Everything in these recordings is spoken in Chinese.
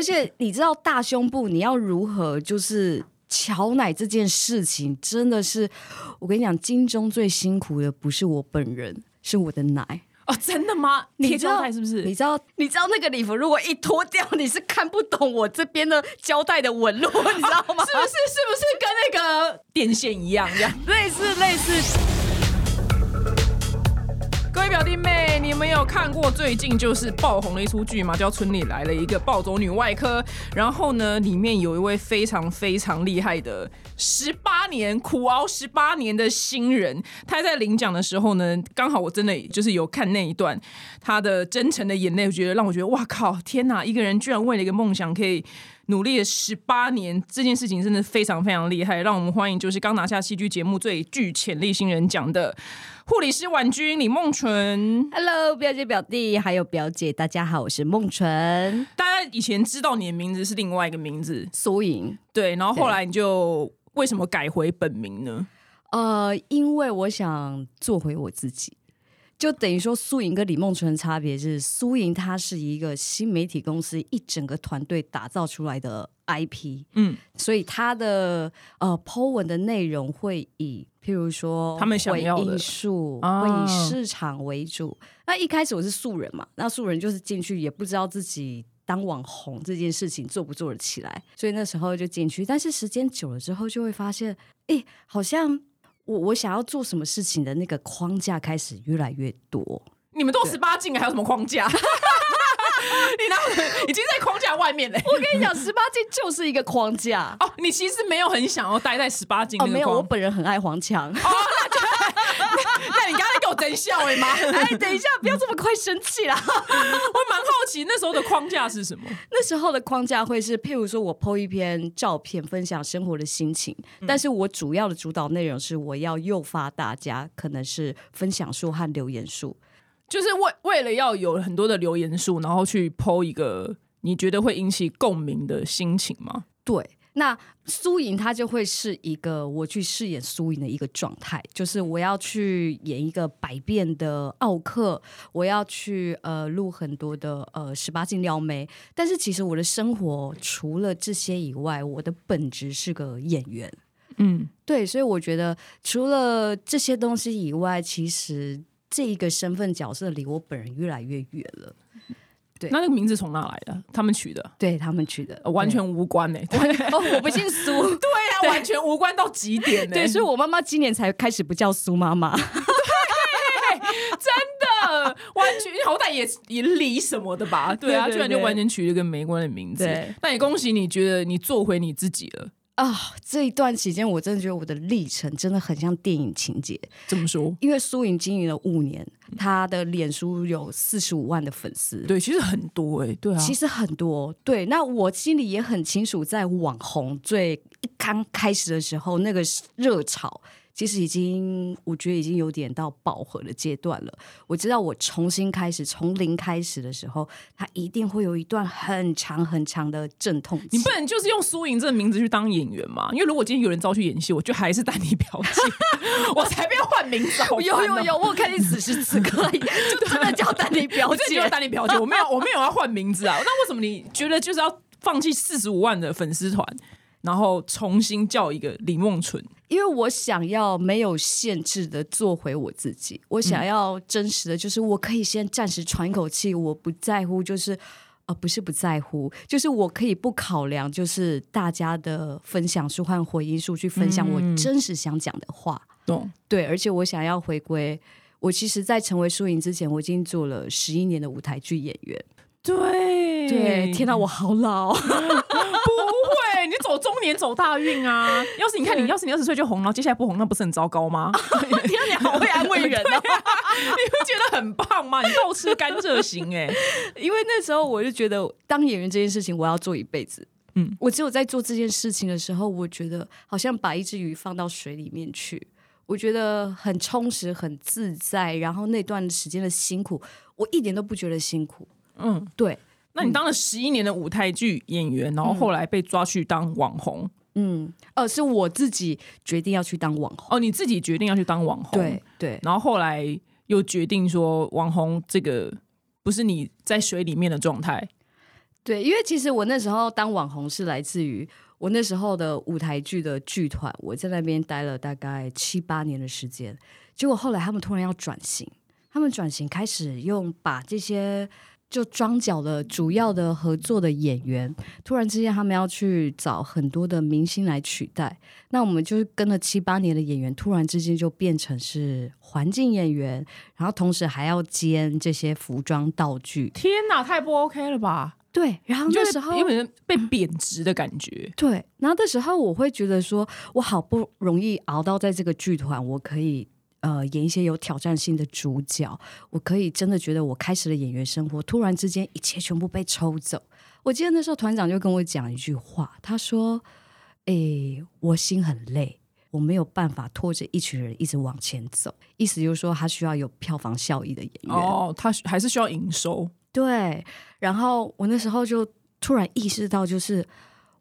而且你知道大胸部你要如何就是乔奶这件事情，真的是我跟你讲，金钟最辛苦的不是我本人，是我的奶。哦，真的吗？贴你知道胶带是不是？你知道你知道那个礼服如果一脱掉，你是看不懂我这边的胶带的纹路，你知道吗？是不是是不是跟那个电线一样这样？类 似类似。表弟妹，你们有看过最近就是爆红的一出剧吗？叫《村里来了一个暴走女外科》。然后呢，里面有一位非常非常厉害的十八年苦熬十八年的新人，他在领奖的时候呢，刚好我真的就是有看那一段他的真诚的眼泪，我觉得让我觉得哇靠，天哪！一个人居然为了一个梦想可以。努力了十八年，这件事情真的非常非常厉害。让我们欢迎就是刚拿下戏剧节目最具潜力新人奖的护理师婉君李梦纯。Hello，表姐表弟还有表姐，大家好，我是梦纯大家以前知道你的名字是另外一个名字，苏颖。对，然后后来你就为什么改回本名呢？呃，因为我想做回我自己，就等于说苏莹跟李梦纯的差别是，苏莹她是一个新媒体公司一整个团队打造出来的 IP，嗯，所以她的呃 Po 文的内容会以譬如说他们想要的回应数，啊会以市场为主。那一开始我是素人嘛，那素人就是进去也不知道自己。当网红这件事情做不做得起来，所以那时候就进去。但是时间久了之后，就会发现，哎，好像我我想要做什么事情的那个框架开始越来越多。你们都十八禁了，还有什么框架？你哪有已经在框架外面嘞？我跟你讲，十八禁就是一个框架。哦，你其实没有很想要待在十八禁哦，没有，我。本人很爱黄腔。那 笑哎妈！哎，等一下，不要这么快生气啦。我蛮好奇那时候的框架是什么？那时候的框架会是，譬如说我 PO 一篇照片，分享生活的心情，但是我主要的主导内容是我要诱发大家，可能是分享数和留言数。就是为为了要有很多的留言数，然后去剖一个你觉得会引起共鸣的心情吗？对，那苏莹她就会是一个我去饰演输赢的一个状态，就是我要去演一个百变的奥克，我要去呃录很多的呃十八禁撩妹，但是其实我的生活除了这些以外，我的本质是个演员。嗯，对，所以我觉得除了这些东西以外，其实这一个身份角色离我本人越来越远了。对那那个名字从哪来的？他们取的，对他们取的、呃完全无关呢、对我不姓苏。对呀、完全无关到极点呢、对，所以我妈妈今年才开始不叫苏妈妈。真的完全好歹也也理什么的吧？对啊，对对居然就对完全取了一个没关的名字。对，那也恭喜你，觉得你做回你自己了。啊、这一段期间，我真的觉得我的历程真的很像电影情节。怎么说？因为苏颖经营了五年，她的脸书有四十五万的粉丝，对，其实很多哎、对啊，其实很多。对，那我心里也很清楚，在网红最一刚开始的时候，那个热潮。其实已经，我觉得已经有点到饱和的阶段了。我知道，我重新开始，从零开始的时候，它一定会有一段很长很长的阵痛期。你不能就是用苏莹这个名字去当演员嘛？因为如果今天有人招去演戏，我就还是丹尼表姐，我才不要换名字。有有有，我看你此时此刻就真的叫丹尼表 姐就是。丹尼表姐，我没有我没有要换名字啊。那为什么你觉得就是要放弃四十五万的粉丝团，然后重新叫一个李梦纯？因为我想要没有限制的做回我自己，我想要真实的，就是我可以先暂时喘一口气，我不在乎，就是呃，不是不在乎，就是我可以不考量，就是大家的分享数和回应数去分享我真实想讲的话。懂？对，而且我想要回归。我其实，在成为输赢之前，我已经做了十一年的舞台剧演员。对对，天哪，我好老。中年走大运啊！要是你看你，要是你二十岁就红，然后接下来不红，那不是很糟糕吗？天啊，你好会安慰人 哦。你不觉得很棒吗？你倒吃甘蔗型哎、因为那时候我就觉得当演员这件事情我要做一辈子。嗯嗯，我只有在做这件事情的时候，我觉得好像把一只鱼放到水里面去，我觉得很充实、很自在。然后那段时间的辛苦，我一点都不觉得辛苦。嗯，对，那你当了十一年的舞台剧演员，然后后来被抓去当网红，嗯，呃，是我自己决定要去当网红。哦，你自己决定要去当网红，对，对，然后后来又决定说网红这个不是你在水里面的状态，对，因为其实我那时候当网红是来自于我那时候的舞台剧的剧团，我在那边待了大概七八年的时间。结果后来他们突然要转型，他们转型开始用把这些就装脚的主要的合作的演员，突然之间他们要去找很多的明星来取代。那我们就是跟了七八年的演员，突然之间就变成是环境演员，然后同时还要兼这些服装道具。天哪，太不 OK 了吧？对，然后那时候有点被贬值的感觉。对，然后那时候我会觉得说，我好不容易熬到在这个剧团，我可以呃演一些有挑战性的主角，我可以真的觉得我开始了演员生活，突然之间一切全部被抽走。我记得那时候团长就跟我讲一句话，他说：“诶，我心很累，我没有办法拖着一群人一直往前走。”意思就是说，他需要有票房效益的演员。哦，他还是需要营收。对，然后我那时候就突然意识到，就是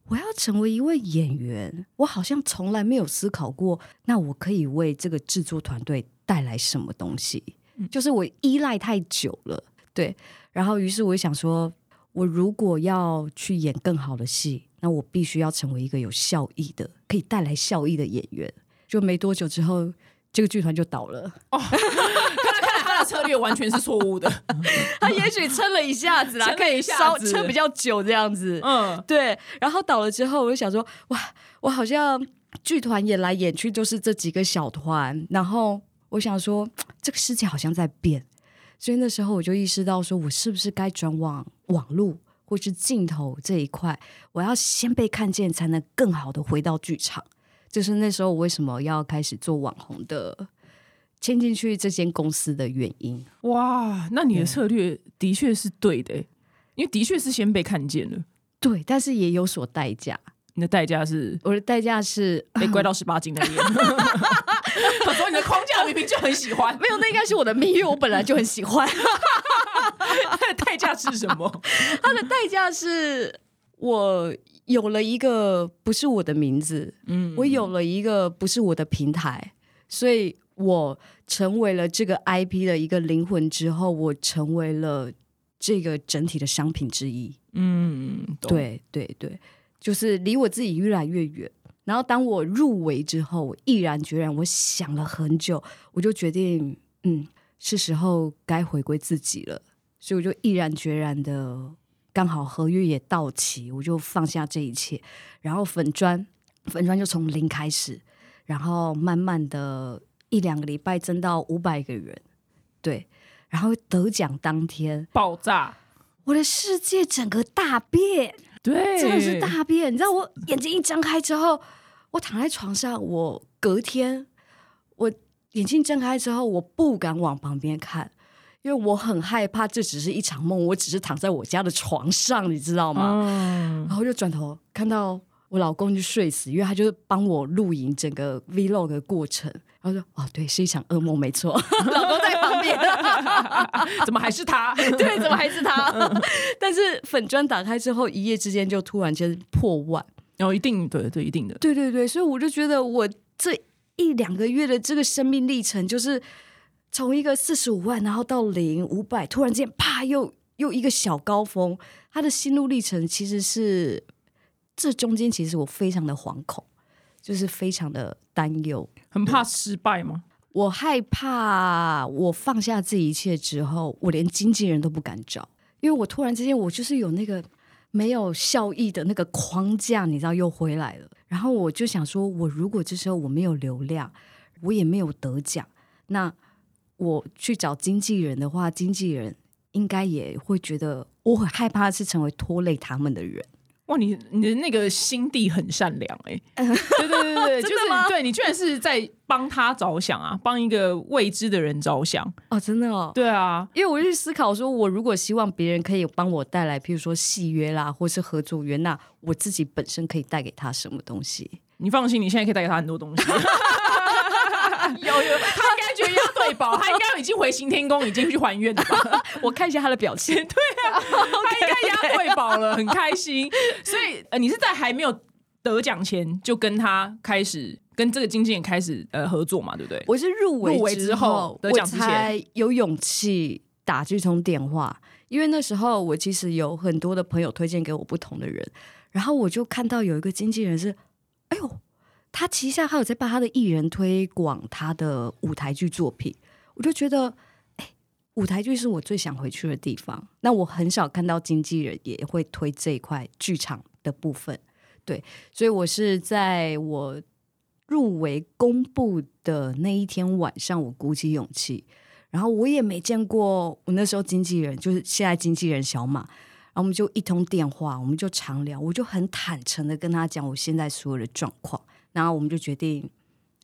我要成为一位演员，我好像从来没有思考过，那我可以为这个制作团队带来什么东西？就是我依赖太久了，对。然后，于是我就想说，我如果要去演更好的戏，那我必须要成为一个有效益的、可以带来效益的演员。就没多久之后，这个剧团就倒了。他的策略完全是错误的。他也许撑了一下子啦，可以稍撑比较久这样子。嗯，对，然后倒了之后，我就想说，哇，我好像剧团演来演去就是这几个小团，然后我想说，这个世界好像在变，所以那时候我就意识到，说我是不是该转往网络或是镜头这一块，我要先被看见，才能更好的回到剧场。就是那时候我为什么要开始做网红的，签进去这间公司的原因。哇，那你的策略的确是对的欸，因为的确是先被看见了。对，但是也有所代价。你的代价是我的代价是被关到十八禁那边。我说你的框架明明就很喜欢，没有，那应该是我的命，运我本来就很喜欢。它 的代价是什么？它的代价是我有了一个不是我的名字，嗯我有了一个不是我的平台，所以我成为了这个 IP 的一个灵魂之后，我成为了这个整体的商品之一。嗯，对对对，就是离我自己越来越远。然后当我入围之后，我毅然决然，我想了很久，我就决定，嗯，是时候该回归自己了。所以我就毅然决然的，刚好合约也到期，我就放下这一切，然后粉砖，粉砖就从零开始，然后慢慢的一两个礼拜增到五百个人，对，然后得奖当天，爆炸，我的世界整个大变。对，真的是大变。你知道，我眼睛一睁开之后，我躺在床上，我隔天我眼睛睁开之后，我不敢往旁边看，因为我很害怕这只是一场梦，我只是躺在我家的床上，你知道吗？嗯，然后就转头看到我老公就睡死，因为他就帮我录影整个 vlog 的过程。然后说：“哦，对，是一场噩梦，没错。”老公在旁边，怎么还是他？对，怎么还是他？但是粉砖打开之后，一夜之间就突然间破万。然哦，一定对对，一定的。对对对，所以我就觉得我这一两个月的这个生命历程，就是从一个四十五万，然后到零五百，突然间啪又又一个小高峰。他的心路历程其实是这中间，其实我非常的惶恐，就是非常的担忧。很怕失败吗？我害怕我放下这一切之后，我连经纪人都不敢找，因为我突然之间我就是有那个没有效益的那个框架，你知道又回来了。然后我就想说，我如果这时候我没有流量，我也没有得奖，那我去找经纪人的话，经纪人应该也会觉得我很害怕是成为拖累他们的人。哇，你你的那个心地很善良哎、对对对对，就是对你居然是在帮他着想啊，帮一个未知的人着想。哦，真的哦，对啊，因为我去思考说，我如果希望别人可以帮我带来，譬如说契约啦，或是合作约，那我自己本身可以带给他什么东西？你放心，你现在可以带给他很多东西。有有，他应该觉得要对保，他应该已经回行天宫，已经去还愿了吧？我看一下他的表情。他应该押对保了，很开心。所以呃，你是在还没有得奖前就跟他开始跟这个经纪人开始呃合作嘛，对不对？我是入围之后得我奖之前才有勇气打这通电话，因为那时候我其实有很多的朋友推荐给我不同的人，然后我就看到有一个经纪人是，哎呦，他旗下还有在帮他的艺人推广他的舞台剧作品，我就觉得，哎，舞台剧是我最想回去的地方。那我很少看到经纪人也会推这一块剧场的部分，对，所以我是在我入围公布的那一天晚上，我鼓起勇气。然后我也没见过我那时候经纪人，就是现在经纪人小马，然后我们就一通电话，我们就常聊，我就很坦诚的跟他讲我现在所有的状况，然后我们就决定，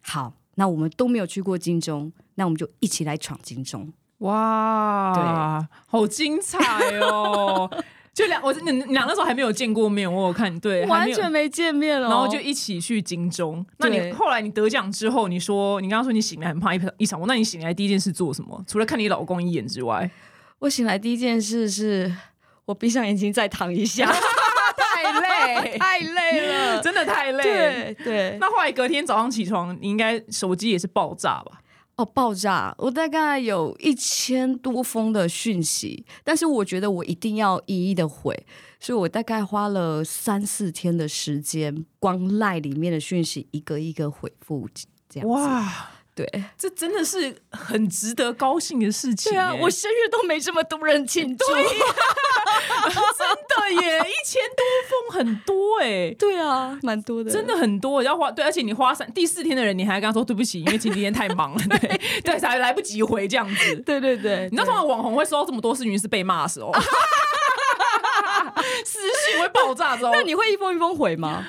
好，那我们都没有去过金钟，那我们就一起来闯金钟。哇，对，好精彩哦！就两，我你你俩那时候还没有见过面，我有看对，完全没见面哦，然后就一起去金钟。那你对后来你得奖之后，你说你刚刚说你醒来很怕一一场梦，那你醒来第一件事做什么？除了看你老公一眼之外，我醒来第一件事是我闭上眼睛再躺一下，太 累，太累了，真的太累。对对。那后来隔天早上起床，你应该手机也是爆炸吧？哦，爆炸！我大概有一千多封的讯息，但是我觉得我一定要一一的回，所以我大概花了三四天的时间，光赖里面的讯息一个一个回复，这样子。哇，对这真的是很值得高兴的事情耶。对啊，我生日都没这么多人庆祝。真的耶，一千多封很多哎。对啊，蛮多的，真的很多，要花对，而且你花三第四天的人，你还跟他说对不起，因为前几天太忙了，对 对，才来不及回这样子。对对对，你知道，通常网红会收到这么多事情是被骂的时候，私信会爆炸之后，那你会一封一封回吗？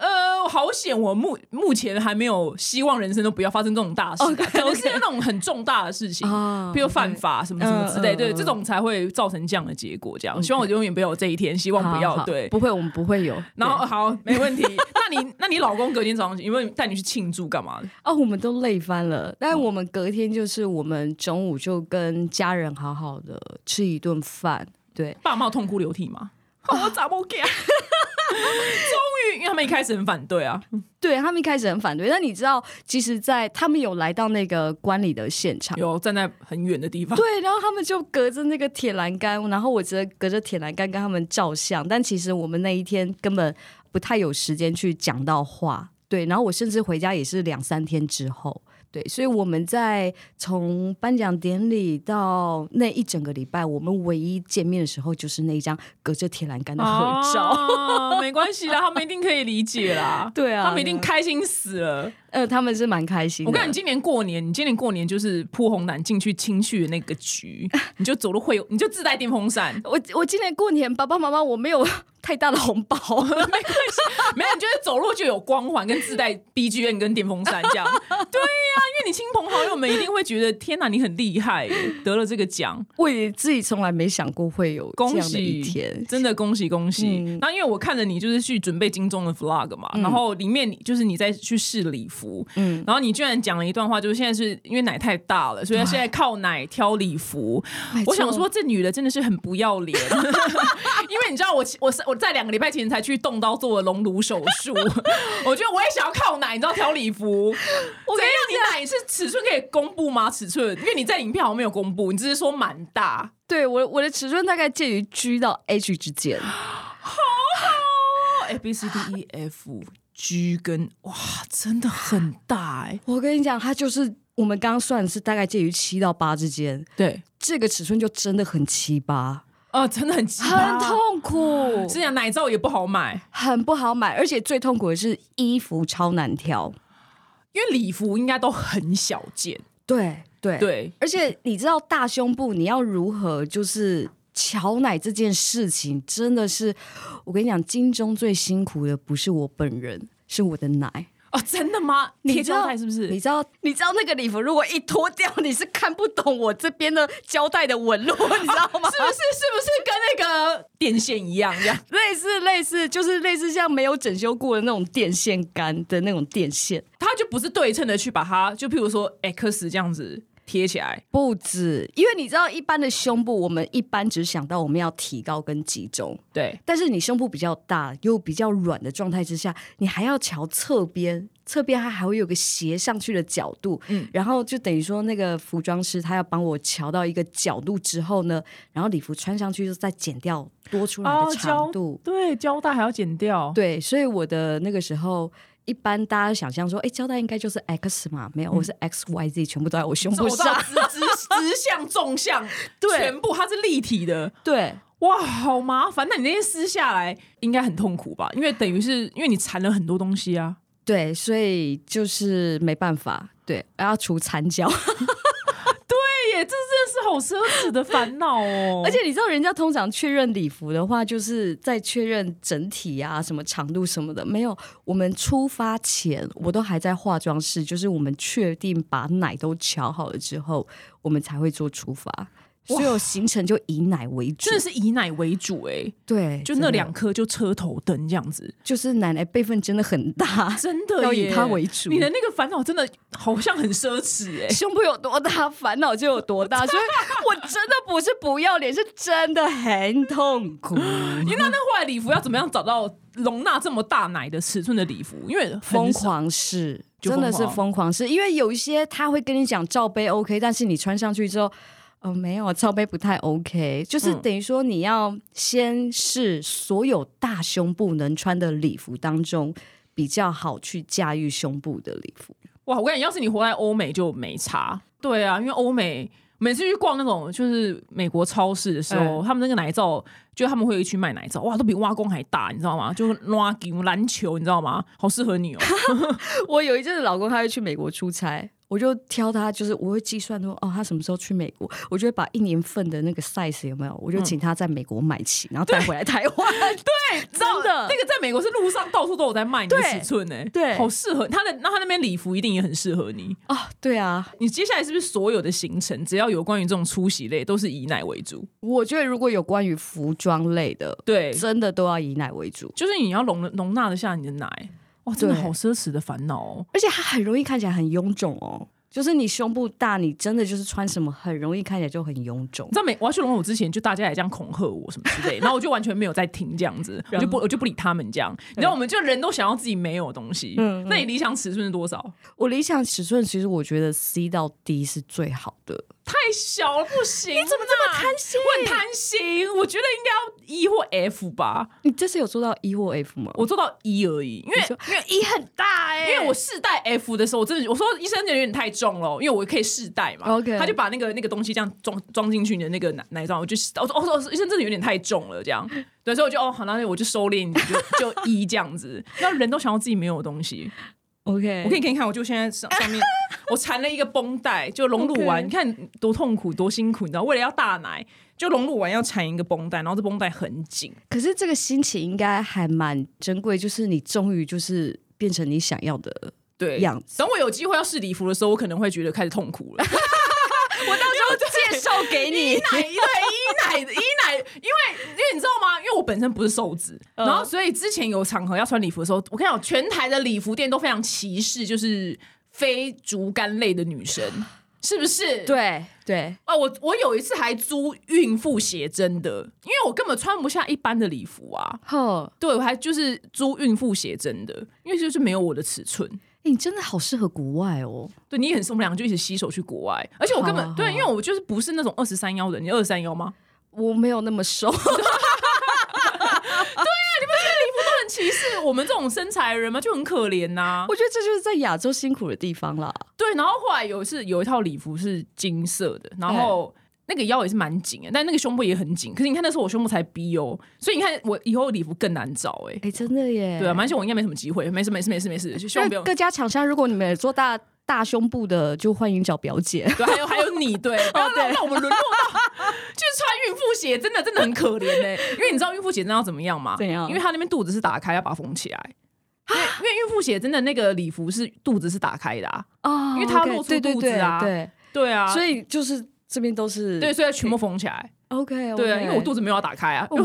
呃，好险，我目目前还没有希望人生都不要发生这种大事可能是那种很重大的事情，啊比如犯法什么什么之类，对，这种才会造成这样的结果。这样，希望我永远不要有这一天，希望不要对。不会，我们不会有。然后好，没问题。那你那你老公隔天早上有没有带你去庆祝干嘛的？哦，我们都累翻了，但我们隔天就是我们中午就跟家人好好的吃一顿饭，对，爸妈痛哭流涕吗？哦我咋不给啊？终于，因为他们一开始很反对啊。对他们一开始很反对，但你知道，其实，在他们有来到那个观礼的现场，有站在很远的地方，对，然后他们就隔着那个铁栏杆，然后我只能隔着铁栏杆跟他们照相，但其实我们那一天根本不太有时间去讲到话，对，然后我甚至回家也是两三天之后。对，所以我们在从颁奖典礼到那一整个礼拜，我们唯一见面的时候就是那一张隔着铁栏杆的合照。啊没关系啦，他们一定可以理解啦。对啊他们一定开心死了。呃，他们是蛮开心的。我跟你，今年过年，你今年过年就是铺红毯进去亲去的那个局，你就走路会有，你就自带电风扇，我我今年过年，爸爸妈妈我没有 太大的红包，没关系，没有，你就是走路就有光环跟自带 BGM 跟电风扇这样。对呀、因为你亲朋好友们一定会觉得，天哪，你很厉害耶，得了这个奖。我也自己从来没想过会有这恭喜天。真的恭喜恭喜！嗯那因为我看着你就是去准备金钟的 vlog 嘛，然后里面你就是你在去试礼服，嗯。然后你居然讲了一段话，就是现在是因为奶太大了，所以她现在靠奶挑礼服。我想说，这女的真的是很不要脸，因为你知道我我是我在两个礼拜前才去动刀做了隆乳手术，我觉得我也想要靠奶，你知道挑礼服。我跟你讲，你奶是尺寸可以公布吗？尺寸，因为你在影片好像没有公布，你只是说蛮大。对我我的尺寸大概介于 G 到 H 之间，哦，A B C D E F G 跟哇，真的很大哎、我跟你讲，它就是我们刚刚算的是大概介于七到八之间，对，这个尺寸就真的很七八，啊、真的很奇很。痛苦，是讲奶罩也不好买，很不好买，而且最痛苦的是衣服超难挑。因为礼服应该都很小件。对对。对，而且你知道大胸部你要如何就是瞧奶这件事情，真的是我跟你讲，金钟最辛苦的不是我本人，是我的奶。哦，真的吗？你知道是不是？你知道，你知道那个礼服如果一脱掉，你是看不懂我这边的胶带的纹路，你知道吗？是不是是不是跟那个电线一样这样？类似类似，就是类似像没有整修过的那种电线杆的那种电线。它就不是对称的去把它，就譬如说 X 这样子贴起来。不止，因为你知道，一般的胸部，我们一般只想到我们要提高跟集中，对，但是你胸部比较大又比较软的状态之下，你还要瞧侧边，侧边它还会有个斜上去的角度，嗯嗯，然后就等于说那个服装师他要帮我瞧到一个角度之后呢，然后礼服穿上去就再剪掉多出来的长度，对，胶带还要剪掉。对，所以我的那个时候。一般大家想象说，哎，胶带应该就是 X 嘛，没有，我是 X Y Z，全部都在我胸部上，直直直向纵向，对全部它是立体的，对，哇，好麻烦。那你那些撕下来应该很痛苦吧？因为等于是因为你缠了很多东西啊。对，所以就是没办法，对，要除残胶。这真的是好奢侈的烦恼哦。而且你知道，人家通常确认礼服的话，就是在确认整体啊、什么长度什么的。没有，我们出发前，我都还在化妆室，就是我们确定把奶都调好了之后，我们才会做出发。所有行程就以奶为主，真的是以奶为主哎。对，就那两颗就车头灯这样子，就是奶奶辈分真的很大，真的要以它为主。你的那个烦恼真的好像很奢侈哎，胸部有多大，烦恼就有多大。所以我真的不是不要脸，是真的很痛苦。你那那后来礼服要怎么样找到容纳这么大奶的尺寸的礼服？因为疯狂试，真的是疯狂试。因为有一些他会跟你讲罩杯 OK，但是你穿上去之后。哦，没有，罩杯不太 OK，就是等于说你要先是所有大胸部能穿的礼服当中比较好去驾驭胸部的礼服。哇，我跟你，要是你活在欧美就没差。对啊，因为欧美每次去逛那种就是美国超市的时候，他们那个奶罩，就他们会去卖奶罩，哇，都比挖工还大，你知道吗？就拉球篮球，你知道吗？好适合你哦。我有一阵子老公他会去美国出差。我就挑他，就是我会计算说，哦，他什么时候去美国，我就会把一年份的那个 size 有没有，我就请他在美国买齐，然后带回来台湾。对，真的，那个在美国是路上到处都有在卖你的尺寸呢，对，好适合他的。那他那边礼服一定也很适合你啊。对啊，你接下来是不是所有的行程，只要有关于这种出席类，都是以奶为主？我觉得如果有关于服装类的，对，真的都要以奶为主，就是你要容容纳得下你的奶。哇，真的好奢侈的烦恼哦，而且它很容易看起来很臃肿哦。就是你胸部大，你真的就是穿什么很容易看起来就很臃肿。你知道没？我要去龙虎之前，就大家也这样恐吓我什么之类，然后我就完全没有在听这样子，我就不我就不理他们这样。你知道，我们就人都想要自己没有东西。嗯，那你理想尺寸是多少？我理想尺寸其实我觉得 C 到 D 是最好的。太小了不行！你怎么这么贪心？我很贪心，我觉得应该要 E 或 F 吧。你这次有做到 E 或 F 吗？我做到 E 而已，因为因为 E 很大哎。因为我试戴 F 的时候，我真的我说医生有点太重了，因为我可以试戴嘛。OK，他就把那个那个东西这样装装进去你的那个奶奶罩，我就我说我说医生真的有点太重了，这样。对，所以我就哦好，那我就收敛，就就 E 这样子。那人都想要自己没有东西。OK，我可以给你看，我就现在上上面，我缠了一个绷带，就隆乳完，你看多痛苦多辛苦，你知道？为了要大奶，就隆乳完要缠一个绷带，然后这绷带很紧。可是这个心情应该还蛮珍贵，就是你终于就是变成你想要的对样子。等我有机会要试礼服的时候，我可能会觉得开始痛苦了。我到时候介绍给你，奶对一奶一奶，因为因为你知道吗？因为我本身不是瘦子，然后所以之前有场合要穿礼服的时候，我跟你讲，全台的礼服店都非常歧视，就是非竹竿类的女生，是不是？对对啊，我我有一次还租孕妇鞋真的，因为我根本穿不下一般的礼服啊。呵，对我还就是租孕妇鞋真的，因为就是没有我的尺寸。你真的好适合国外哦！对你也很，我们两个就一起携手去国外，而且我根本对，因为我就是不是那种二十三幺的，你二十三幺吗？我没有那么瘦。对啊，你不觉得礼服都很歧视我们这种身材的人吗？就很可怜呐。我觉得这就是在亚洲辛苦的地方啦。对，然后后来有一次有一套礼服是金色的，然后。那个腰也是蛮紧的，但那个胸部也很紧。可是你看那时候我胸部才 B 哦，所以你看我以后礼服更难找哎。哎，真的耶。对啊，蛮险我应该没什么机会，没事没事没事没事，就希望不用。各家厂商，如果你们做大大胸部的，就欢迎找表姐。对，还有还有你，对，不要让让我们沦落到 就是穿孕妇鞋，真的真的很可怜哎。因为你知道孕妇鞋真的要怎么样吗？怎样？因为她那边肚子是打开，要把它缝起来。因为因为孕妇鞋真的那个礼服是肚子是打开的啊，哦，因为它露出肚子啊，对对啊，所以就是。这边都是对，所以全部缝起来。OK，对啊，因为我肚子没有要打开啊。对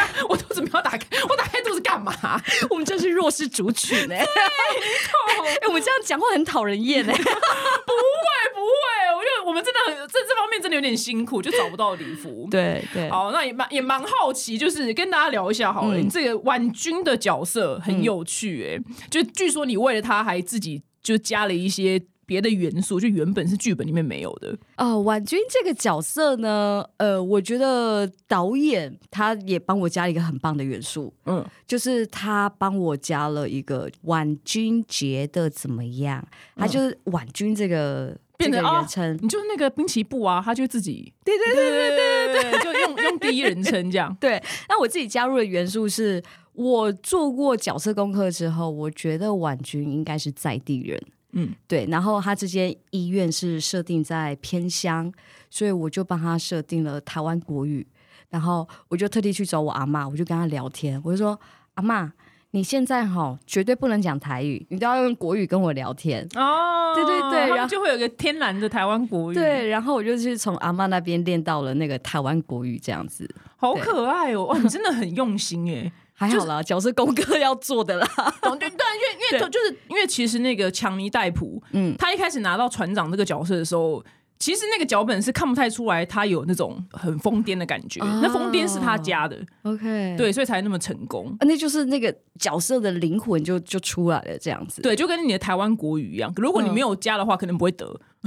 啊，我肚子没有打开，我打开肚子干嘛？我们真是弱势族群呢。哎，我们这样讲话很讨人厌呢。不会不会，我觉得我们真的这这方面真的有点辛苦，就找不到礼服。对对，好，那也蛮也蛮好奇，就是跟大家聊一下好了。嗯你这个婉君的角色很有趣、哎、就据说你为了他还自己就加了一些别的元素，就原本是剧本里面没有的。哦，婉君这个角色呢，呃，我觉得导演他也帮我加了一个很棒的元素，嗯，就是他帮我加了一个婉君觉得怎么样，他就是婉君这个变成哦人称，你就是那个滨崎步啊，他就自己对对。对对对对对，就用 用第一人称这样。对，那我自己加入的元素是我做过角色功课之后，我觉得婉君应该是在地人。嗯，对，然后他这间医院是设定在偏乡，所以我就帮他设定了台湾国语，然后我就特地去找我阿妈，我就跟他聊天，我就说阿妈，你现在哈绝对不能讲台语，你都要用国语跟我聊天。哦，对对对然后就会有个天然的台湾国语，对，，然后我就去从阿妈那边练到了那个台湾国语，这样子好可爱哦！哇，你真的很用心哎。还好啦，角色功课要做的啦。懂对对，因为因为对就是因为其实那个强尼戴普，嗯他一开始拿到船长这个角色的时候。其实那个脚本是看不太出来他有那种很疯癫的感觉，哦那疯癫是他加的，OK，对，所以才那么成功。啊那就是那个角色的灵魂就就出来了，这样子。对，就跟你的台湾国语一样，如果你没有加的话，可能不会得，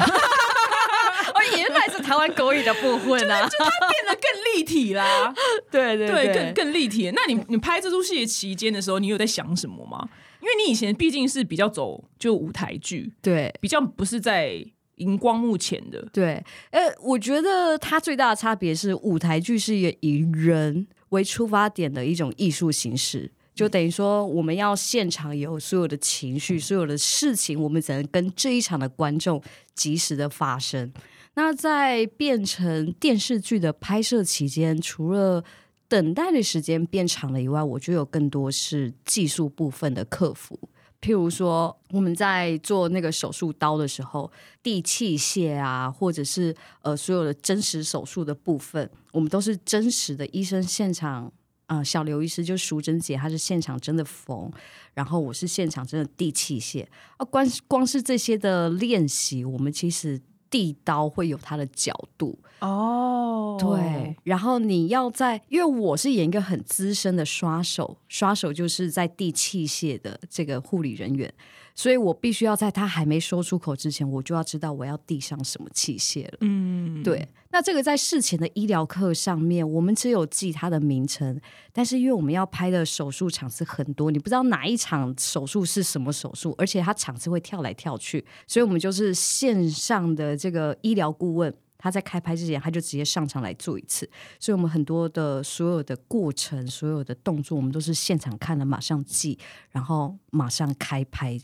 台湾国语的部分啊！变得更立体啦。对对对，更更立体。那你你拍这出戏的期间的时候，你有在想什么吗？因为你以前毕竟是比较走就舞台剧，对比较不是在荧光幕前的。对，呃，我觉得它最大的差别是舞台剧是以人为出发点的一种艺术形式。就等于说，我们要现场有所有的情绪，所有的事情，我们只能跟这一场的观众及时的发生。那在变成电视剧的拍摄期间，除了等待的时间变长了以外，我觉得有更多是技术部分的克服。譬如说，我们在做那个手术刀的时候，递器械啊，或者是呃所有的真实手术的部分，我们都是真实的医生现场。啊、小刘医师就淑珍姐，她是现场真的缝，然后我是现场真的递器械。啊，光光是这些的练习，我们其实递刀会有它的角度，哦。对，然后你要在，因为我是演一个很资深的刷手，刷手就是在递器械的这个护理人员，所以我必须要在他还没说出口之前，我就要知道我要递上什么器械了。嗯，对，那这个在事前的医疗课上面，我们只有记它的名称，但是因为我们要拍的手术场次很多，你不知道哪一场手术是什么手术，而且他场次会跳来跳去，所以我们就是线上的这个医疗顾问。他在开拍之前，他就直接上场来做一次，所以我们很多的所有的过程、所有的动作，我们都是现场看了马上记，然后马上开拍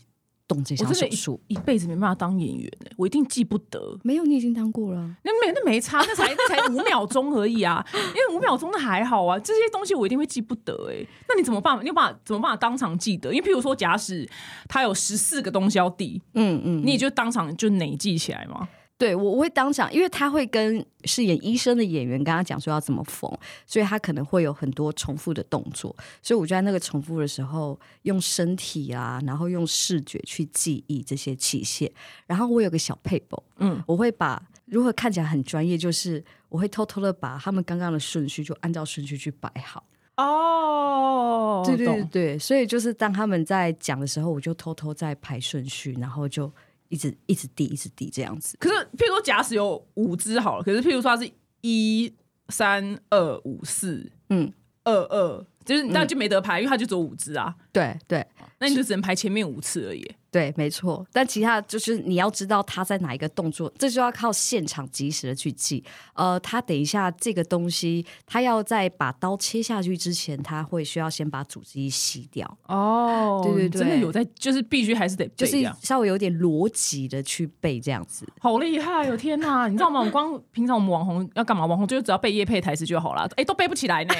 动这我真的项手术。一辈子没办法当演员欸，我一定记不得。没有，你已经当过了。那没那没差，那才 才五秒钟而已啊！因为五秒钟那还好啊，这些东西我一定会记不得哎、那你怎么办？你有办法怎么办法当场记得？因为譬如说，假使他有十四个东西要递，嗯嗯，你也就当场就哪记起来吗？对我我会当场，因为他会跟饰演医生的演员跟他讲说要怎么缝，所以他可能会有很多重复的动作，所以我就在那个重复的时候，用身体啊，然后用视觉去记忆这些器械。然后我有个小配宝，嗯，我会把如何看起来很专业，就是我会偷偷的把他们刚刚的顺序就按照顺序去摆好。哦对对对对，所以就是当他们在讲的时候，我就偷偷在排顺序，然后就一直一直递，一直递这样子。可是，譬如说，假使有五只好了，可是譬如说它是一三二五四嗯，二二，就是那就没得排，因为它就只有五只啊，对对。那你就只能排前面五次而已。对，没错。但其他就是你要知道他在哪一个动作，这就要靠现场及时的去记。呃，他等一下这个东西，他要在把刀切下去之前，他会需要先把组织液吸掉，哦对对对真的有在，就是必须还是得就是背。稍微有点逻辑的去背这样子。好厉害哦！天哪，你知道吗？我光平常我们网红要干嘛？网红就只要背叶配台词就好了，哎，都背不起来呢。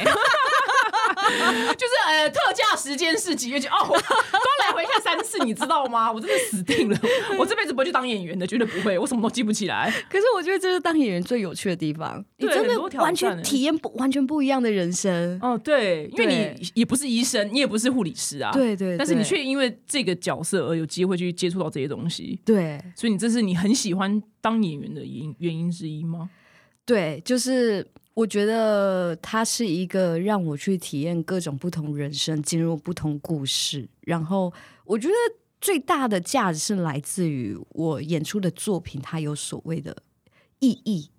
就是呃，特价时间是几月几？哦，我光来回看三次，你知道吗？我真的死定了！我这辈子不会去当演员的，绝对不会，我什么都记不起来。可是我觉得这是当演员最有趣的地方，你真的完全体验不完全不一样的人生。哦，对，因为你也不是医生，你也不不是护理师啊，对对但是你却因为这个角色而有机会去接触到这些东西，对所以你这是你很喜欢当演员的原因原因之一吗？对，就是我觉得它是一个让我去体验各种不同人生，进入不同故事。然后我觉得最大的价值是来自于我演出的作品，它有所谓的意义，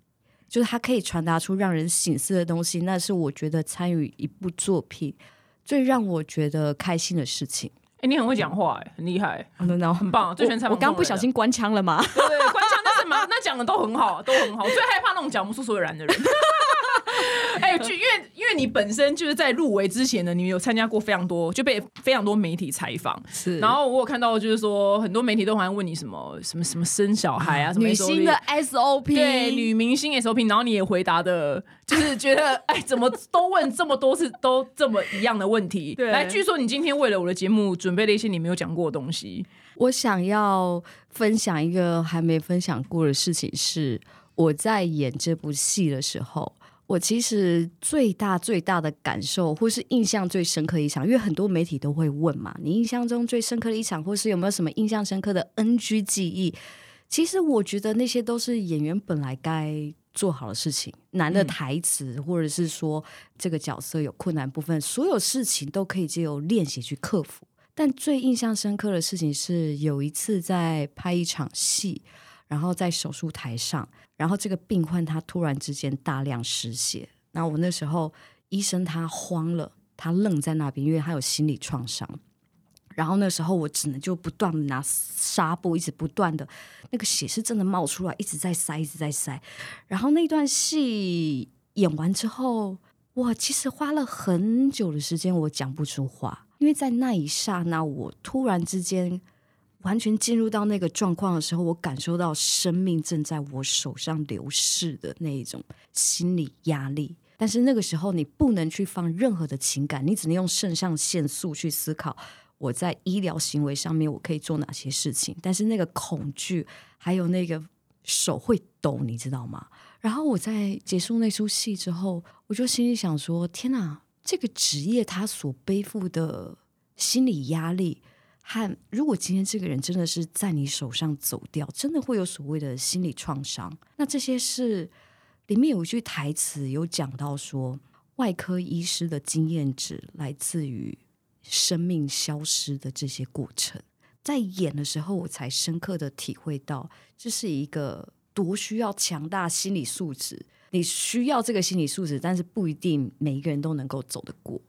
就是它可以传达出让人醒思的东西。那是我觉得参与一部作品最让我觉得开心的事情。哎，你很会讲话，哎，很厉害，真的很棒。最喜欢我刚不小心关枪了吗？对对，关枪那那讲的都很好，都很好。最害怕那种讲不出所有然的人。哎，就因为因为你本身就是在入围之前呢，你有参加过非常多，就被非常多媒体采访。是，然后我有看到，就是说很多媒体都好像问你什么什么什么生小孩啊，什么女星的 SOP，对，女明星 SOP，然后你也回答的，就是觉得哎，怎么都问这么多次，都这么一样的问题。对，来，据说你今天为了我的节目准备了一些你没有讲过的东西。我想要分享一个还没分享过的事情，是我在演这部戏的时候。我其实最大最大的感受，或是印象最深刻的一场，因为很多媒体都会问嘛，你印象中最深刻的一场，或是有没有什么印象深刻的 NG 记忆？其实我觉得那些都是演员本来该做好的事情，难的台词，或者是说这个角色有困难部分，所有事情都可以借由练习去克服。但最印象深刻的事情是，有一次在拍一场戏。然后在手术台上，然后这个病患他突然之间大量失血，那我那时候医生他慌了，他愣在那边，因为他有心理创伤。然后那时候我只能就不断拿纱布，一直不断的那个血是真的冒出来，一直在塞，一直在塞。然后那段戏演完之后，我其实花了很久的时间，我讲不出话，因为在那一刹那，我突然之间。完全进入到那个状况的时候，我感受到生命正在我手上流逝的那一种心理压力。但是那个时候，你不能去放任何的情感，你只能用肾上腺素去思考我在医疗行为上面我可以做哪些事情。但是那个恐惧，还有那个手会抖，你知道吗？然后我在结束那出戏之后，我就心里想说：天哪，这个职业他所背负的心理压力。和如果今天这个人真的是在你手上走掉，真的会有所谓的心理创伤。那这些是里面有一句台词有讲到说，外科医师的经验值来自于生命消失的这些过程。在演的时候，我才深刻的体会到，这是一个多需要强大心理素质。你需要这个心理素质，但是不一定每一个人都能够走得过。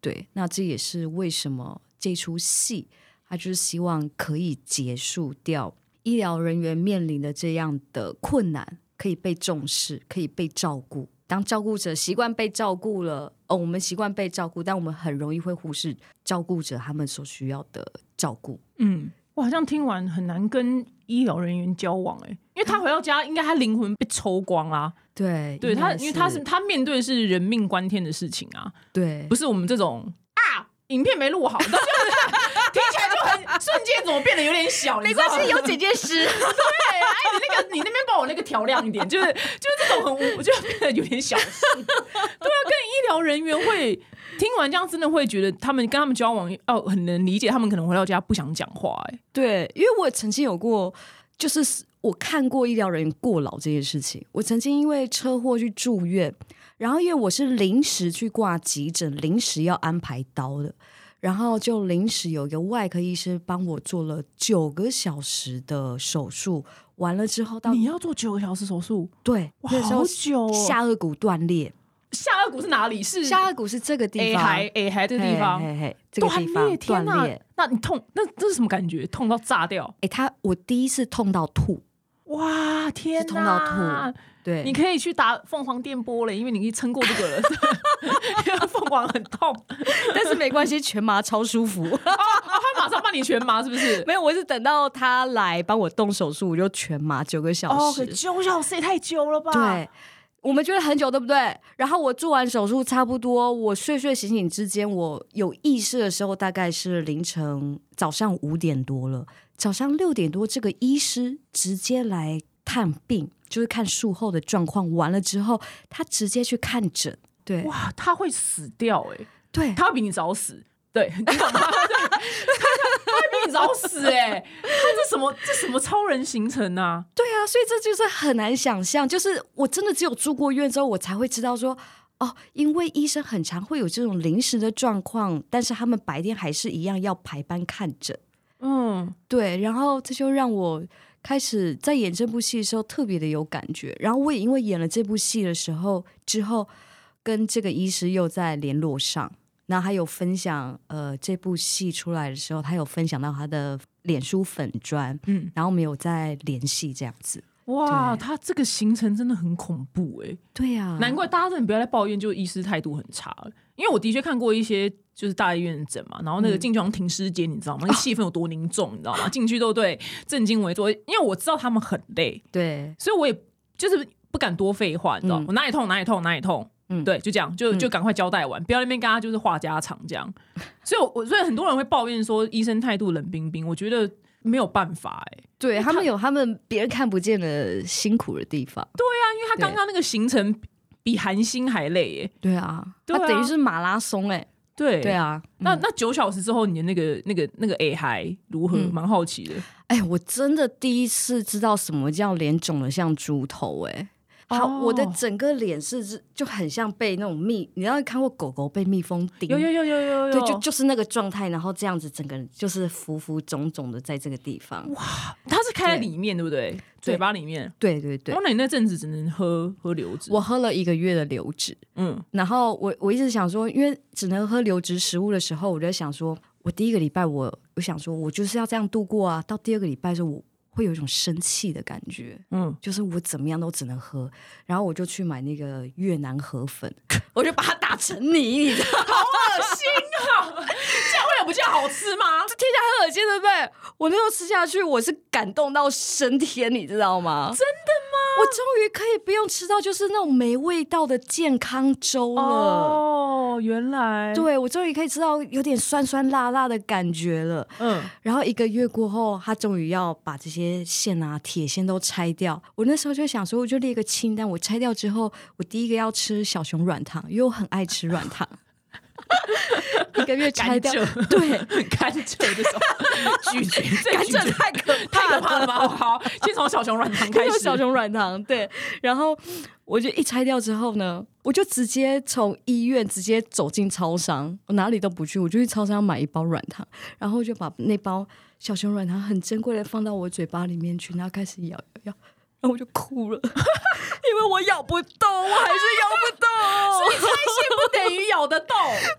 对，那这也是为什么这出戏。他就是希望可以结束掉医疗人员面临的这样的困难，可以被重视，可以被照顾。当照顾者习惯被照顾了，哦，我们习惯被照顾，但我们很容易会忽视照顾者他们所需要的照顾。嗯，我好像听完很难跟医疗人员交往，哎，因为他回到家，应该他灵魂被抽光啦。对，对他，因为他是他面对是人命关天的事情啊。对，不是我们这种啊，影片没录好，听起来就很。瞬间怎么变得有点小？没关系，有姐姐师。对，哎，你那个，你那边帮我那个调亮一点，就是就是这种很无，就变得有点小。对啊，跟医疗人员会听完这样，真的会觉得他们跟他们交往，哦，很能理解他们可能回到家不想讲话。哎，对，因为我曾经有过，就是我看过医疗人员过劳这件事情。我曾经因为车祸去住院，然后因为我是临时去挂急诊，临时要安排刀的。然后就临时有一个外科医师帮我做了九个小时的手术，完了之后到你要做九个小时手术，对，好久，下颚骨断裂，下颚骨是哪里？是下颚骨是这个地方 A 海这个地方，嘿嘿，这个地方断裂，那你痛，那这是什么感觉？痛到炸掉？哎，他我第一次痛到吐，哇，天，痛到吐。对，你可以去打凤凰电波了，因为你可以撑过这个了。凤凰很痛，但是没关系，全麻超舒服。他马上帮你全麻，是不是？没有，我是等到他来帮我动手术，我就全麻九个小时。九小时也太久了吧？对，我们觉得很久，对不对？然后我做完手术，差不多我睡睡醒醒之间，我有意识的时候，大概是凌晨早上五点多了。早上六点多，这个医师直接来探病。就是看术后的状况，完了之后，他直接去看诊。对，哇，他会死掉哎，对，他比你早死。对，他会比你早死哎、他这什么这什么超人行程啊？对啊，所以这就是很难想象，就是我真的只有住过院之后，我才会知道说，哦，因为医生很常会有这种临时的状况，但是他们白天还是一样要排班看诊。嗯，对，然后这就让我开始在演这部戏的时候特别的有感觉。然后我也因为演了这部戏的时候之后，跟这个医师又在联络上，然后还有分享呃这部戏出来的时候，他有分享到他的脸书粉砖，嗯。嗯，然后我们有在联系这样子。哇，他这个行程真的很恐怖哎、对呀、难怪大家真的不要再抱怨，就医师态度很差了。因为我的确看过一些就是大医院的诊嘛，然后那个进去好像停尸间，你知道吗？那个气氛有多凝重，你知道吗？进去都对正襟危坐，因为我知道他们很累，对。所以我也就是不敢多废话，你知道我哪里痛哪里痛哪里痛。嗯对，就这样，就就赶快交代完，不要那边跟他就是话家常这样。所以我，我所以很多人会抱怨说医生态度冷冰冰，我觉得没有办法哎、对，他们有他们别人看不见的辛苦的地方。对啊因为他刚刚那个行程比韩星还累耶、对啊，对啊他等于是马拉松哎、对对。啊，那那九小时之后，你的那个那个那个 A 还如何？嗯蛮好奇的。哎，我真的第一次知道什么叫脸肿的像猪头哎、好，哦我的整个脸是是就很像被那种蜜，你要看过狗狗被蜜蜂叮，有有有有有有，对，就就是那个状态，然后这样子整个人就是浮浮肿肿的在这个地方。哇它是开在里面，对不对？嘴巴里面。对对对哦，，那你那阵子只能喝喝流质。我喝了一个月的流质，嗯然后我我一直想说，因为只能喝流质食物的时候，我就想说，我第一个礼拜我我想说我就是要这样度过啊，到第二个礼拜的时候我会有一种生气的感觉。嗯，就是我怎么样都只能喝，然后我就去买那个越南河粉，我就把它打成泥，你知道 好？恶心啊！这样会有不叫好吃吗？这 听起来很恶心，对不对？我那时候吃下去，我是感动到升天，你知道吗？真的吗？我终于可以不用吃到就是那种没味道的健康粥了。哦，原来，对，我终于可以吃到有点酸酸辣辣的感觉了。嗯，然后一个月过后，他终于要把这些线啊、铁线都拆掉。我那时候就想说，我就列个清单，我拆掉之后，我第一个要吃小熊软糖，因为我很爱吃软糖。一个月拆掉，对，甘蔗这种。拒绝，这甘拒绝蔗太可太可怕了。怕了吧？好，先从小熊软糖开始。小熊软糖，对，然后我就一拆掉之后呢，我就直接从医院直接走进超商，我哪里都不去，我就去超商买一包软糖，然后就把那包小熊软糖很珍贵的放到我嘴巴里面去，然后开始咬咬咬，然后我就哭了，因为我咬不动，我还是咬不动，所以拆线不等于咬得动。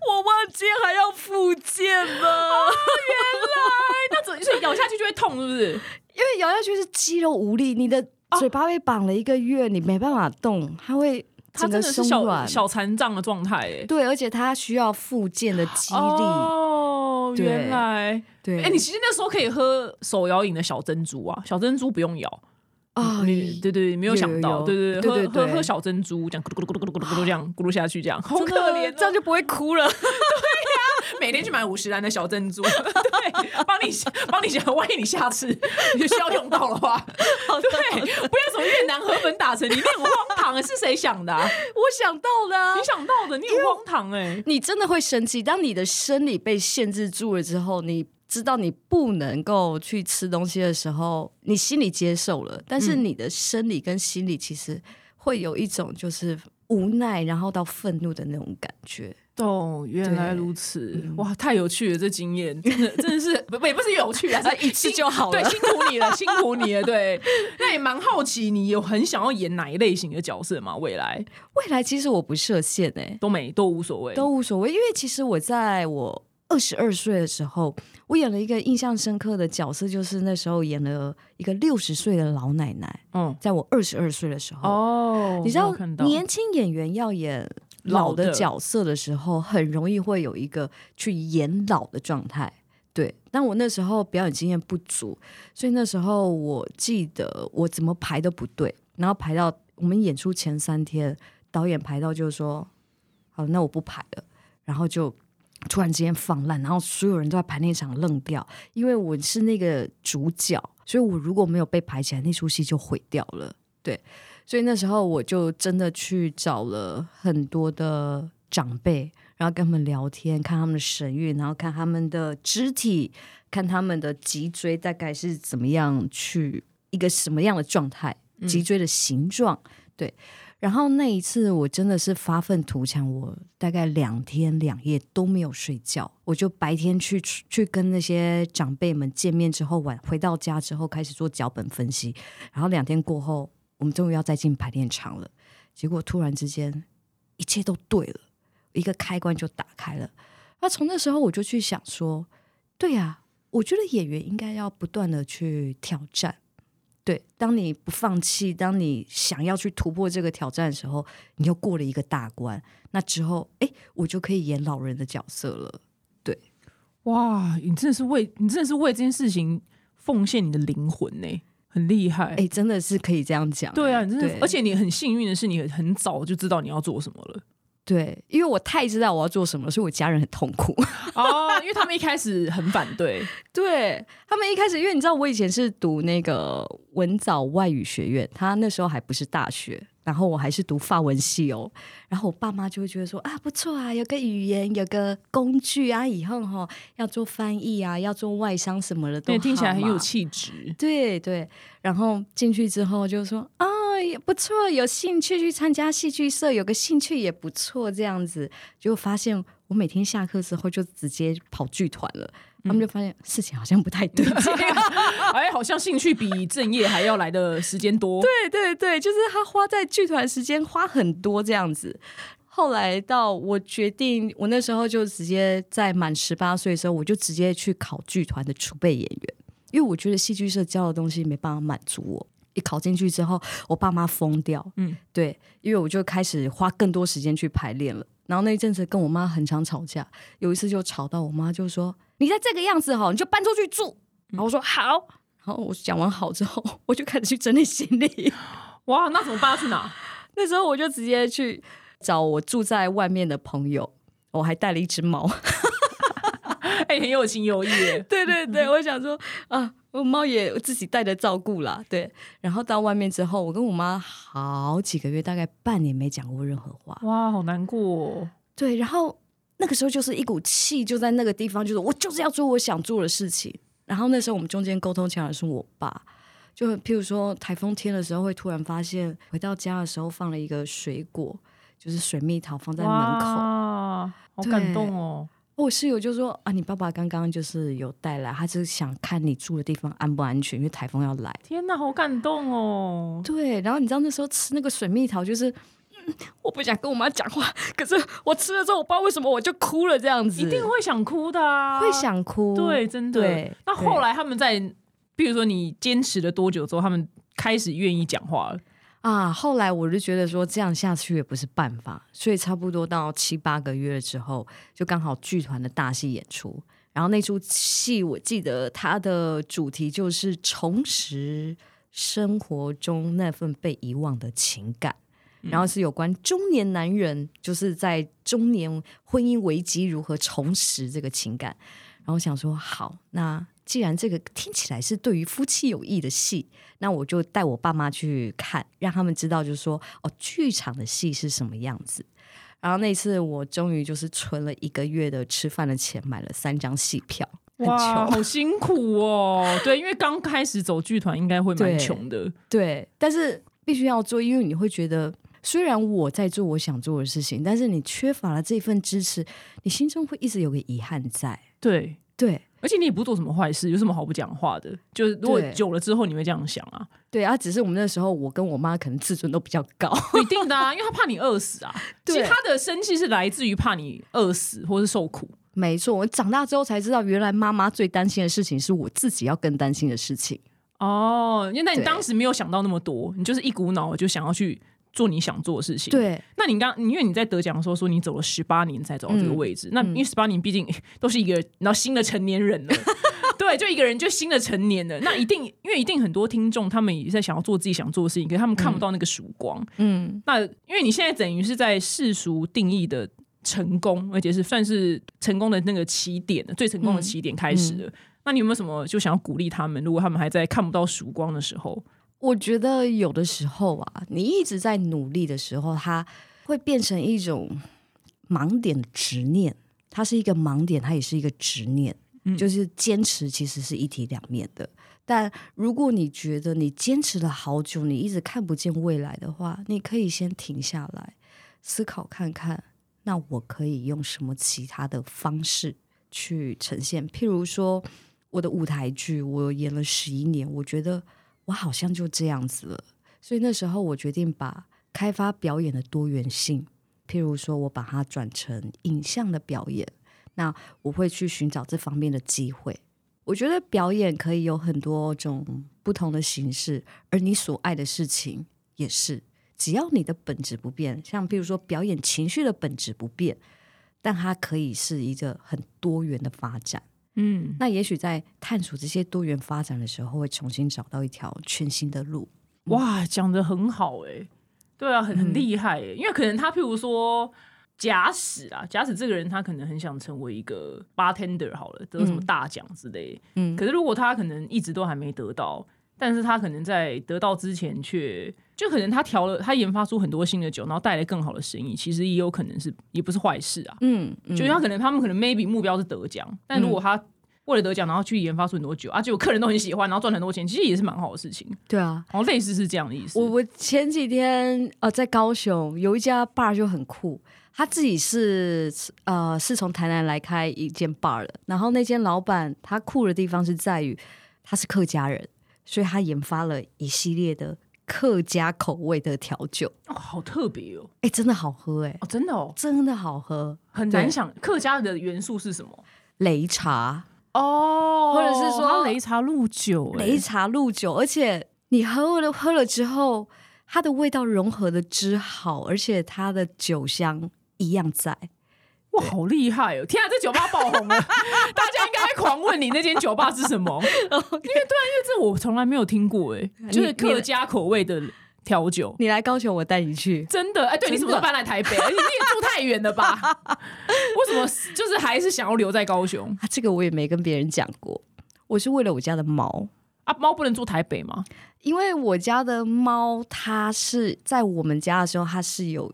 我忘记还要复健了。哎，那怎就是咬下去就会痛，是不是？因为咬下去是肌肉无力，你的嘴巴被绑了一个月，你没办法动，它会它真的是小。小残障的状态，哎，对，而且它需要复健的肌力。哦，原来，对，哎，你其实那时候可以喝手摇饮的小珍珠啊，小珍珠不用咬。啊，你对对，没有想到，对对对对对喝喝喝小珍珠，这样咕噜咕噜咕噜咕噜咕噜这样咕噜下去，这样。好真可怜哦，这样就不会哭了。对呀。每天去买五十兰的小珍珠，对，帮你帮你想，万一你下次你需要用到的话，对，不要什么越南河粉打成，你面很荒唐，是谁想的啊？我想到的啊、你想到的，你很荒唐哎，你真的会生气。当你的生理被限制住了之后，你知道你不能够去吃东西的时候，你心里接受了，但是你的生理跟心理其实会有一种就是无奈，然后到愤怒的那种感觉。哦，原来如此，哇，太有趣了，这经验真的真的是不也不是有趣啊，是一次就好了 对，辛苦你了，辛苦你了，对。那也蛮好奇，你有很想要演哪一类型的角色吗？未来未来其实我不设限哎、都没都无所谓，都无所谓，因为其实我在我二十二岁的时候，我演了一个印象深刻的角色，就是那时候演了一个六十岁的老奶奶，嗯在我二十二岁的时候。哦你知道年轻演员要演老的角色的时候，很容易会有一个去演老的状态。对，但我那时候表演经验不足，所以那时候我记得我怎么排都不对，然后排到我们演出前三天，导演排到就是说，好，那我不排了，然后就突然之间放烂，然后所有人都在排练场愣掉，因为我是那个主角，所以我如果没有被排起来，那出戏就毁掉了。对，所以那时候我就真的去找了很多的长辈，然后跟他们聊天，看他们的神韵，然后看他们的肢体，看他们的脊椎大概是怎么样去一个什么样的状态，脊椎的形状，对。然后那一次我真的是发愤图强，我大概两天两夜都没有睡觉，我就白天去去跟那些长辈们见面之后，晚回到家之后开始做脚本分析，然后两天过后，我们终于要再进排练场了，结果突然之间一切都对了，一个开关就打开了。那从那时候我就去想说，对呀，我觉得演员应该要不断的去挑战。对，当你不放弃，当你想要去突破这个挑战的时候，你又过了一个大关。那之后，哎，我就可以演老人的角色了。对，哇，你真的是为你真的是为这件事情奉献你的灵魂呢，很厉害。哎，真的是可以这样讲。对啊，真的，而且你很幸运的是，你很早就知道你要做什么了。对，因为我太知道我要做什么，所以我家人很痛苦 哦，因为他们一开始很反对，对他们一开始，因为你知道我以前是读那个文藻外语学院，他那时候还不是大学。然后我还是读法文系哦，然后我爸妈就会觉得说啊不错啊，有个语言，有个工具啊，以后哈要做翻译啊，要做外商什么的都听起来很有气质。对对，然后进去之后就说啊也不错，有兴趣去参加戏剧社，有个兴趣也不错，这样子就发现我每天下课之后就直接跑剧团了。他们就发现事情好像不太对劲，哎，好像兴趣比正业还要来的时间多。对对对，就是他花在剧团时间花很多这样子。后来到我决定，我那时候就直接在满十八岁的时候，我就直接去考剧团的储备演员，因为我觉得戏剧社教的东西没办法满足我。一考进去之后，我爸妈疯掉。嗯，对，因为我就开始花更多时间去排练了。然后那一阵子跟我妈很常吵架，有一次就吵到我妈就说。你在这个样子哈，你就搬出去住。然后我说好，然后我讲完好之后，我就开始去整理行李。哇，那怎么办去哪？那时候我就直接去找我住在外面的朋友，我还带了一只猫，哎，很有情有义。对对对，我想说啊，我猫也自己带着照顾啦。对，然后到外面之后，我跟我妈好几个月，大概半年没讲过任何话。哇，好难过。对，然后。那个时候就是一股气，就在那个地方，就是我就是要做我想做的事情。然后那时候我们中间沟通起来是我爸，就譬如说台风天的时候，会突然发现回到家的时候放了一个水果，就是水蜜桃放在门口，好感动哦。我室友就说啊，你爸爸刚刚就是有带来，他是想看你住的地方安不安全，因为台风要来。天哪，好感动哦。对，然后你知道那时候吃那个水蜜桃就是。我不想跟我妈讲话，可是我吃了之后，我不知道为什么我就哭了，这样子一定会想哭的，会想哭，对，真的。那后来他们在，比如说你坚持了多久之后，他们开始愿意讲话了啊？后来我就觉得说这样下去也不是办法，所以差不多到七八个月之后，就刚好剧团的大戏演出，然后那出戏我记得它的主题就是重拾生活中那份被遗忘的情感。然后是有关中年男人，就是在中年婚姻危机如何重拾这个情感。然后想说，好，那既然这个听起来是对于夫妻有益的戏，那我就带我爸妈去看，让他们知道，就是说，哦，剧场的戏是什么样子。然后那次我终于就是存了一个月的吃饭的钱，买了三张戏票。哇，好辛苦哦！对，因为刚开始走剧团，应该会蛮穷的。对，但是必须要做，因为你会觉得。虽然我在做我想做的事情，但是你缺乏了这份支持，你心中会一直有个遗憾在。对对，而且你也不做什么坏事，有什么好不讲话的？就是如果久了之后，你会这样想啊？对啊，只是我们那时候，我跟我妈可能自尊都比较高，一定的啊，因为她怕你饿死啊。其实她的生气是来自于怕你饿死或是受苦。没错，我长大之后才知道，原来妈妈最担心的事情是我自己要更担心的事情。哦，因为你当时没有想到那么多，你就是一股脑就想要去。做你想做的事情。对，那你刚因为你在得奖的时候说你走了十八年才走到这个位置，那因为十八年毕竟都是一个然后新的成年人了，对，就一个人就新的成年了，那一定因为一定很多听众他们也在想要做自己想做的事情，可是他们看不到那个曙光。嗯，那因为你现在等于是在世俗定义的成功，而且是算是成功的那个起点的最成功的起点开始了。那你有没有什么就想要鼓励他们？如果他们还在看不到曙光的时候？我觉得有的时候啊，你一直在努力的时候，它会变成一种盲点的执念，它是一个盲点，它也是一个执念，嗯就是坚持其实是一体两面的。但如果你觉得你坚持了好久，你一直看不见未来的话，你可以先停下来思考看看，那我可以用什么其他的方式去呈现？譬如说，我的舞台剧，我演了十一年，我觉得我好像就这样子了，所以那时候我决定把开发表演的多元性，譬如说我把它转成影像的表演，那我会去寻找这方面的机会。我觉得表演可以有很多种不同的形式，而你所爱的事情也是，只要你的本质不变，像譬如说表演情绪的本质不变，但它可以是一个很多元的发展。嗯，那也许在探索这些多元发展的时候，会重新找到一条全新的路。哇，讲的很好哎、对啊，很很厉害哎、因为可能他譬如说。假使啊，假使这个人他可能很想成为一个 bartender 好了，得什么大奖之类。嗯可是如果他可能一直都还没得到，但是他可能在得到之前却就可能他调了，他研发出很多新的酒，然后带来更好的生意，其实也有可能是也不是坏事啊。嗯，嗯就是他可能他们可能 maybe 目标是得奖，但如果他为了得奖，然后去研发出很多酒啊，结果客人都很喜欢，然后赚很多钱，其实也是蛮好的事情。对啊，然后类似是这样的意思。我我前几天呃在高雄有一家 bar 就很酷，他自己是呃是从台南来开一间 bar 的，然后那间老板他酷的地方是在于他是客家人，所以他研发了一系列的客家口味的调酒，哦，好特别哦，哎，真的好喝哎、哦，真的哦，真的好喝，很难想客家的元素是什么？擂茶。哦。或者是说擂茶露酒，哎。擂茶露酒，而且你喝了喝了之后，它的味道融合的之好，而且它的酒香一样在。哇，好厉害哦！天啊，这酒吧爆红了，大家应该会狂问你那间酒吧是什么，因为对啊，因为这我从来没有听过，哎，就是你客家口味的调酒。你来高雄，我带你去。真的，哎，对你什么时候搬来台北？而 且你也住太远了吧？为什么就是还是想要留在高雄啊，这个我也没跟别人讲过。我是为了我家的猫，啊？猫不能住台北吗？因为我家的猫它是在我们家的时候，它是有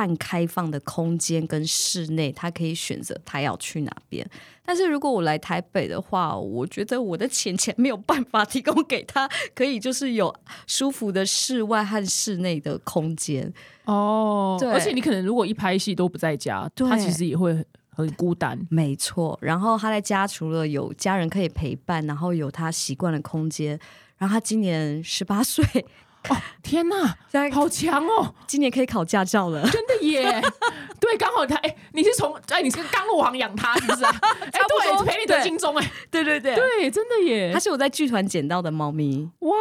半开放的空间跟室内，他可以选择他要去哪边。但是如果我来台北的话，我觉得我的钱钱没有办法提供给他，可以就是有舒服的室外和室内的空间。哦对而且你可能如果一拍戏都不在家，他其实也会很很孤单。没错，然后他在家除了有家人可以陪伴，然后有他习惯的空间。然后他今年十八岁，天哪，现在好强哦！今年可以考驾照了。真的耶，对，刚好他哎、你是从哎、你是刚入行养他是不是啊？哎、对，陪你得金钟哎、对对对对，真的耶它，是我在剧团捡到的猫咪。哇，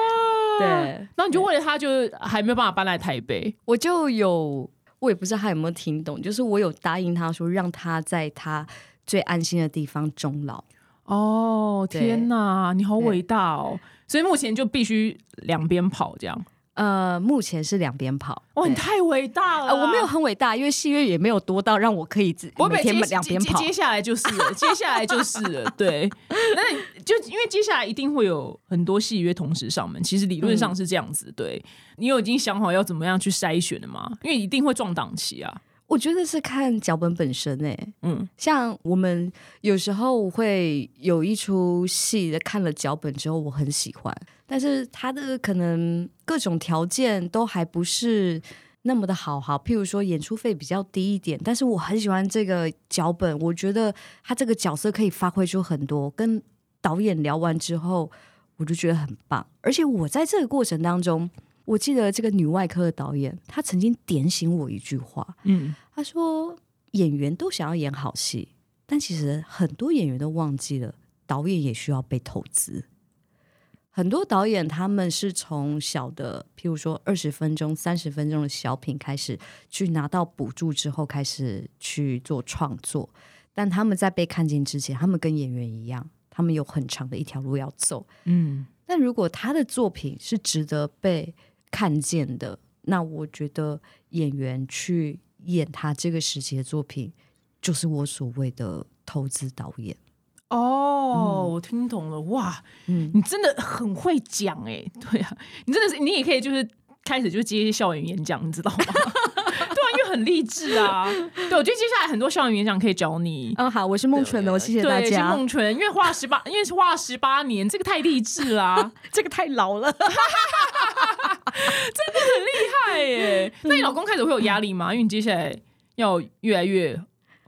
对，然后你就为了他，就还没有办法搬来台北我就有，我也不知道他有没有听懂，就是我有答应他说，让他在他最安心的地方终老。哦，天哪，你好伟大哦！所以目前就必须两边跑这样，呃，目前是两边跑。哇，你太伟大了啊、呃，我没有很伟大，因为戏约也没有多到让我可以自不会每天接两边跑接接。下来就是了，接下来就是了，对。那你就因为接下来一定会有很多戏约同时上门，其实理论上是这样子。对你有已经想好要怎么样去筛选了吗？因为一定会撞档期啊。我觉得是看脚本本身诶、嗯，像我们有时候会有一出戏，看了脚本之后我很喜欢，但是它的可能各种条件都还不是那么的好好。譬如说演出费比较低一点，但是我很喜欢这个脚本，我觉得他这个角色可以发挥出很多。跟导演聊完之后，我就觉得很棒，而且我在这个过程当中。我记得这个女外科的导演，她曾经点醒我一句话，嗯，她说：“演员都想要演好戏，但其实很多演员都忘记了，导演也需要被投资。很多导演他们是从小的，譬如说二十分钟、三十分钟的小品开始，去拿到补助之后，开始去做创作。但他们在被看见之前，他们跟演员一样，他们有很长的一条路要走。嗯，但如果他的作品是值得被看见的，那我觉得演员去演他这个时期的作品，就是我所谓的投资导演。哦，我听懂了，哇，嗯，你真的很会讲哎，对啊，你真的是，你也可以就是开始就接校园演讲，你知道吗？对啊，因为很励志啊。对，我觉得接下来很多校园演讲可以找你。嗯，好，我是孟纯的，我谢谢大家。孟纯，因为花了十八，因为是花了十八年，这个太励志啦、这个太老了，厉害耶！那你老公开始会有压力吗？因为你接下来要越来越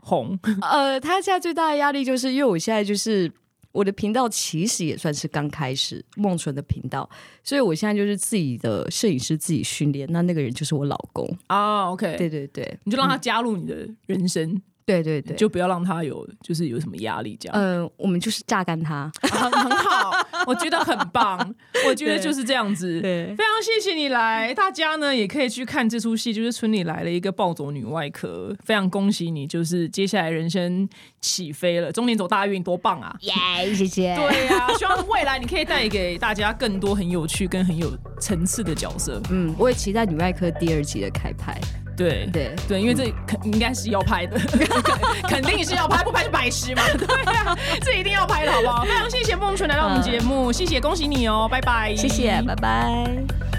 红，呃，他现在最大的压力就是因为我现在就是我的频道其实也算是刚开始梦纯的频道，所以我现在就是自己的摄影师自己训练，那那个人就是我老公。啊，OK，对对对，你就让他加入你的人生，对对对，就不要让他有就是有什么压力这样。呃，我们就是榨干他。很很好，我觉得很棒，我觉得就是这样子。对非常谢谢你来，大家呢也可以去看这出戏，就是村里来了一个暴走女外科，非常恭喜你，就是接下来人生起飞了，中年走大运，多棒啊！耶，谢谢。对呀、希望未来你可以带给大家更多很有趣跟很有层次的角色。嗯，我也期待女外科第二季的开拍。对对对，因为这肯应该是要拍的，肯定是要拍，不拍就白痴嘛。对啊，这一定要拍的好不好？非常谢谢孟纯来到我们节目，谢谢，恭喜你哦，拜拜，谢谢，拜拜。